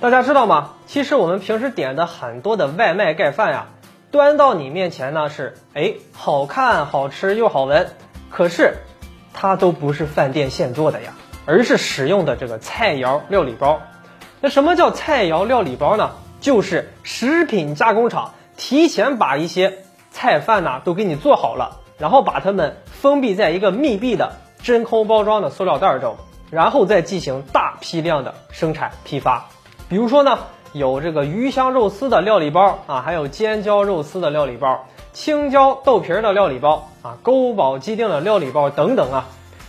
大家知道吗？其实我们平时点的很多的外卖盖饭呀，端到你面前呢是哎好看、好吃又好闻，可是它都不是饭店现做的呀，而是使用的这个菜肴料理包。那什么叫菜肴料理包呢？就是食品加工厂提前把一些菜饭呐都给你做好了，然后把它们封闭在一个密闭的真空包装的塑料袋中，然后再进行大批量的生产批发。比如说呢，有这个鱼香肉丝的料理包啊，还有尖椒肉丝的料理包、青椒豆皮儿的料理包啊、勾宝鸡丁的料理包等等啊。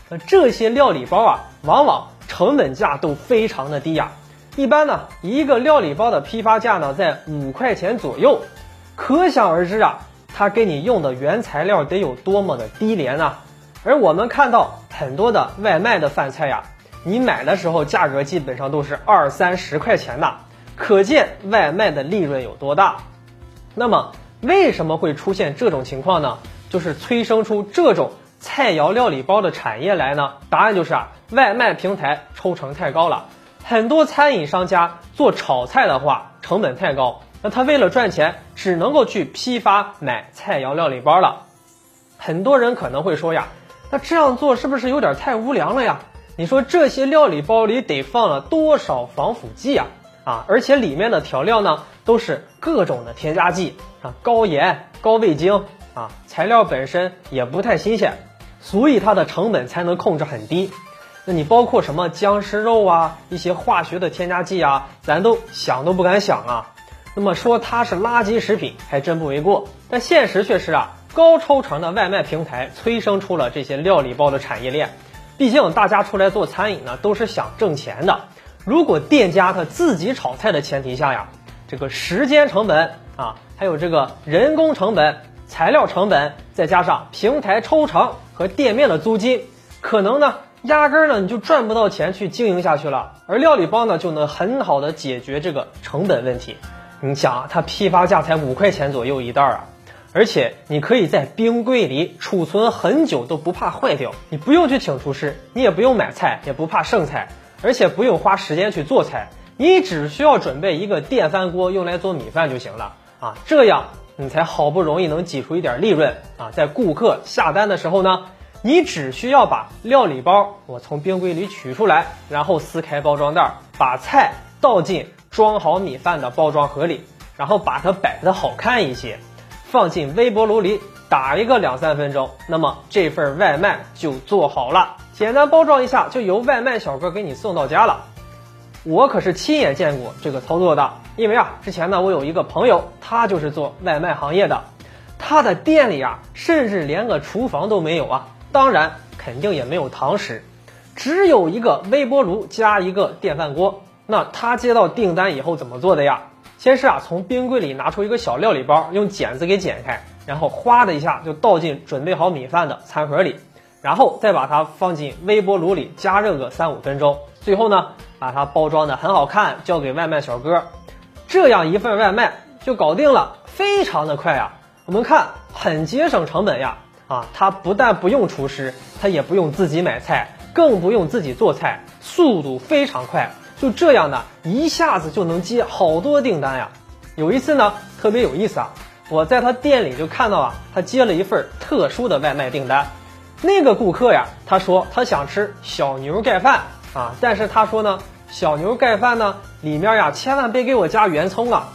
那这些料理包啊，往往成本价都非常的低呀。一般呢，一个料理包的批发价呢在五块钱左右，可想而知啊，它给你用的原材料得有多么的低廉啊。而我们看到很多的外卖的饭菜呀。你买的时候价格基本上都是二三十块钱的，可见外卖的利润有多大。那么为什么会出现这种情况呢？就是催生出这种菜肴料理包的产业来呢？答案就是啊，外卖平台抽成太高了。很多餐饮商家做炒菜的话成本太高，那他为了赚钱，只能够去批发买菜肴料理包了。很多人可能会说呀，那这样做是不是有点太无良了呀？你说这些料理包里得放了多少防腐剂啊？啊，而且里面的调料呢都是各种的添加剂啊，高盐、高味精啊，材料本身也不太新鲜，所以它的成本才能控制很低。那你包括什么僵尸肉啊，一些化学的添加剂啊，咱都想都不敢想啊。那么说它是垃圾食品还真不为过，但现实却是啊，高抽成的外卖平台催生出了这些料理包的产业链。毕竟大家出来做餐饮呢，都是想挣钱的。如果店家他自己炒菜的前提下呀，这个时间成本啊，还有这个人工成本、材料成本，再加上平台抽成和店面的租金，可能呢，压根儿呢你就赚不到钱去经营下去了。而料理包呢，就能很好的解决这个成本问题。你想啊，它批发价才五块钱左右一袋儿啊。而且你可以在冰柜里储存很久都不怕坏掉，你不用去请厨师，你也不用买菜，也不怕剩菜，而且不用花时间去做菜，你只需要准备一个电饭锅用来做米饭就行了啊，这样你才好不容易能挤出一点利润啊，在顾客下单的时候呢，你只需要把料理包我从冰柜里取出来，然后撕开包装袋，把菜倒进装好米饭的包装盒里，然后把它摆的好看一些。放进微波炉里打一个两三分钟，那么这份外卖就做好了。简单包装一下，就由外卖小哥给你送到家了。我可是亲眼见过这个操作的，因为啊，之前呢，我有一个朋友，他就是做外卖行业的，他的店里啊，甚至连个厨房都没有啊，当然肯定也没有堂食，只有一个微波炉加一个电饭锅。那他接到订单以后怎么做的呀？先是啊，从冰柜里拿出一个小料理包，用剪子给剪开，然后哗的一下就倒进准备好米饭的餐盒里，然后再把它放进微波炉里加热个三五分钟，最后呢，把它包装的很好看，交给外卖小哥，这样一份外卖就搞定了，非常的快呀。我们看很节省成本呀，啊，他不但不用厨师，他也不用自己买菜，更不用自己做菜，速度非常快。就这样呢，一下子就能接好多订单呀。有一次呢，特别有意思啊，我在他店里就看到啊，他接了一份特殊的外卖订单。那个顾客呀，他说他想吃小牛盖饭啊，但是他说呢，小牛盖饭呢里面呀，千万别给我加圆葱啊。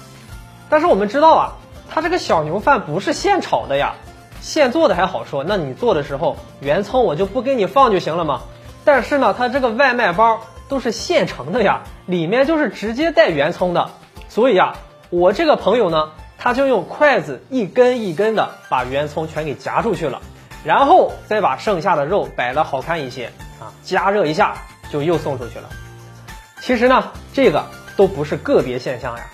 但是我们知道啊，他这个小牛饭不是现炒的呀，现做的还好说，那你做的时候圆葱我就不给你放就行了嘛。但是呢，他这个外卖包。都是现成的呀，里面就是直接带圆葱的，所以呀，我这个朋友呢，他就用筷子一根一根的把圆葱全给夹出去了，然后再把剩下的肉摆的好看一些啊，加热一下就又送出去了。其实呢，这个都不是个别现象呀，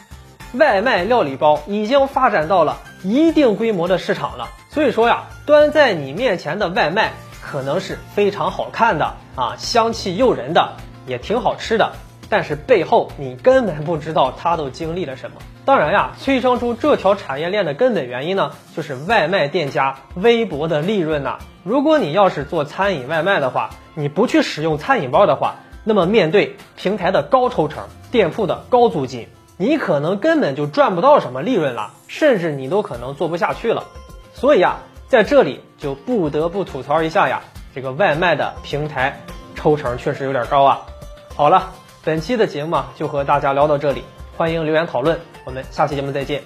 外卖料理包已经发展到了一定规模的市场了。所以说呀，端在你面前的外卖可能是非常好看的啊，香气诱人的。也挺好吃的，但是背后你根本不知道他都经历了什么。当然呀，催生出这条产业链的根本原因呢，就是外卖店家微薄的利润呐。如果你要是做餐饮外卖的话，你不去使用餐饮包的话，那么面对平台的高抽成、店铺的高租金，你可能根本就赚不到什么利润了，甚至你都可能做不下去了。所以啊，在这里就不得不吐槽一下呀，这个外卖的平台抽成确实有点高啊。好了本期的节目啊就和大家聊到这里欢迎留言讨论我们下期节目再见。